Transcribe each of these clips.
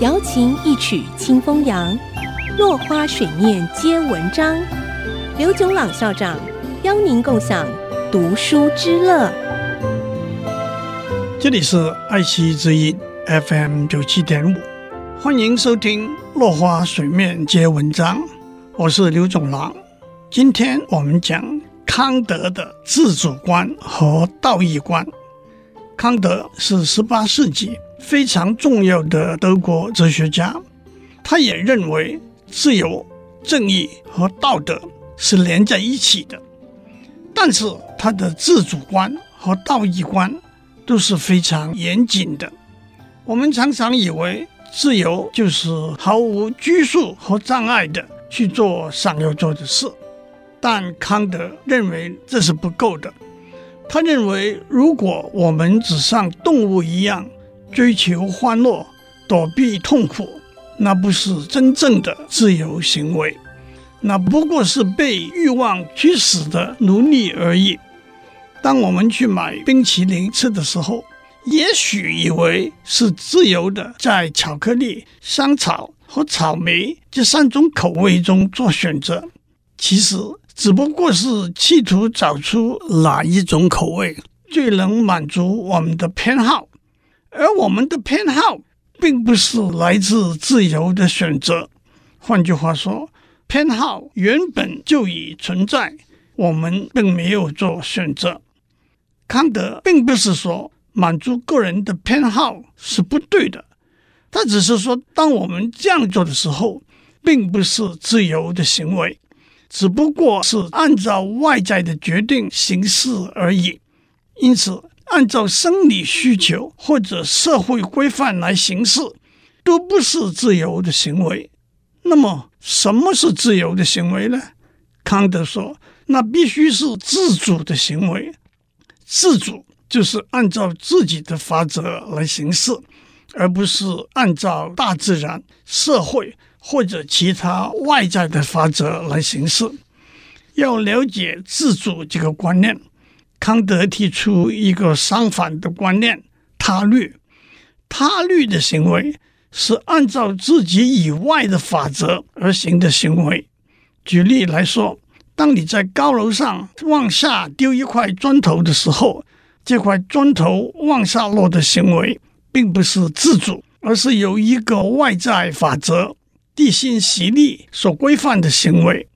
瑶琴一曲清风扬，落花水面皆文章。刘炯朗校长邀您共享读书之乐。这里是爱惜之音 FM 九七点五，欢迎收听《落花水面皆文章》，我是刘炯朗。今天我们讲康德的自主观和道义观。康德是十八世纪非常重要的德国哲学家，他也认为自由、正义和道德是连在一起的。但是他的自主观和道义观都是非常严谨的。我们常常以为自由就是毫无拘束和障碍的去做想要做的事，但康德认为这是不够的。他认为，如果我们只像动物一样追求欢乐、躲避痛苦，那不是真正的自由行为，那不过是被欲望驱使的奴隶而已。当我们去买冰淇淋吃的时候，也许以为是自由的，在巧克力、香草和草莓这三种口味中做选择，其实。只不过是企图找出哪一种口味最能满足我们的偏好，而我们的偏好并不是来自自由的选择。换句话说，偏好原本就已存在，我们并没有做选择。康德并不是说满足个人的偏好是不对的，他只是说，当我们这样做的时候，并不是自由的行为。只不过是按照外在的决定行事而已，因此按照生理需求或者社会规范来行事，都不是自由的行为。那么，什么是自由的行为呢？康德说，那必须是自主的行为。自主就是按照自己的法则来行事，而不是按照大自然、社会。或者其他外在的法则来行事。要了解自主这个观念，康德提出一个相反的观念：他律。他律的行为是按照自己以外的法则而行的行为。举例来说，当你在高楼上往下丢一块砖头的时候，这块砖头往下落的行为并不是自主，而是由一个外在法则。地心吸力所规范的行为，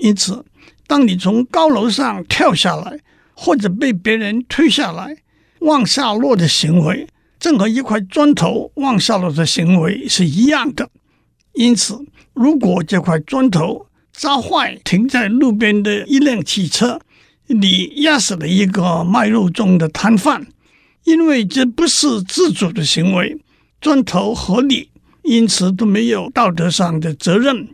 因此，当你从高楼上跳下来，或者被别人推下来，往下落的行为，正和一块砖头往下落的行为是一样的。因此，如果这块砖头砸坏停在路边的一辆汽车，你压死了一个卖肉粽的摊贩，因为这不是自主的行为，砖头和你。因此都没有道德上的责任，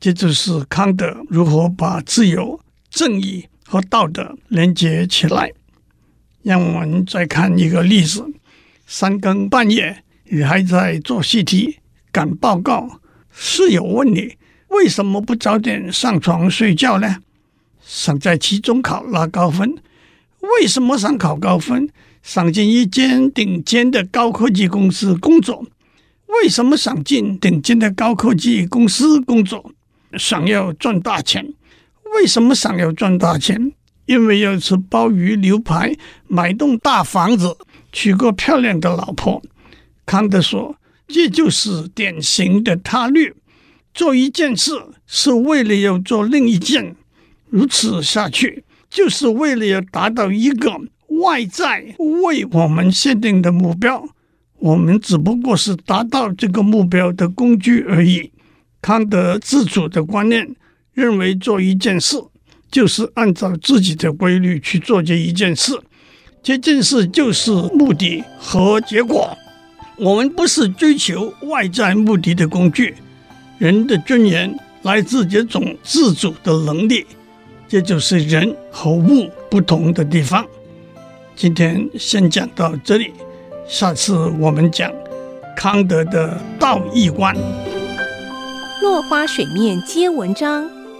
这就是康德如何把自由、正义和道德连接起来。让我们再看一个例子：三更半夜，你还在做习题、赶报告，室友问你为什么不早点上床睡觉呢？想在期中考拿高分，为什么想考高分？想进一间顶尖的高科技公司工作。为什么想进顶尖的高科技公司工作？想要赚大钱。为什么想要赚大钱？因为要吃鲍鱼牛排，买栋大房子，娶个漂亮的老婆。康德说，这就是典型的他律。做一件事是为了要做另一件，如此下去，就是为了要达到一个外在为我们限定的目标。我们只不过是达到这个目标的工具而已。康德自主的观念认为，做一件事就是按照自己的规律去做这一件事，这件事就是目的和结果。我们不是追求外在目的的工具。人的尊严来自这种自主的能力，这就是人和物不同的地方。今天先讲到这里。下次我们讲康德的道义观。落花水面皆文章，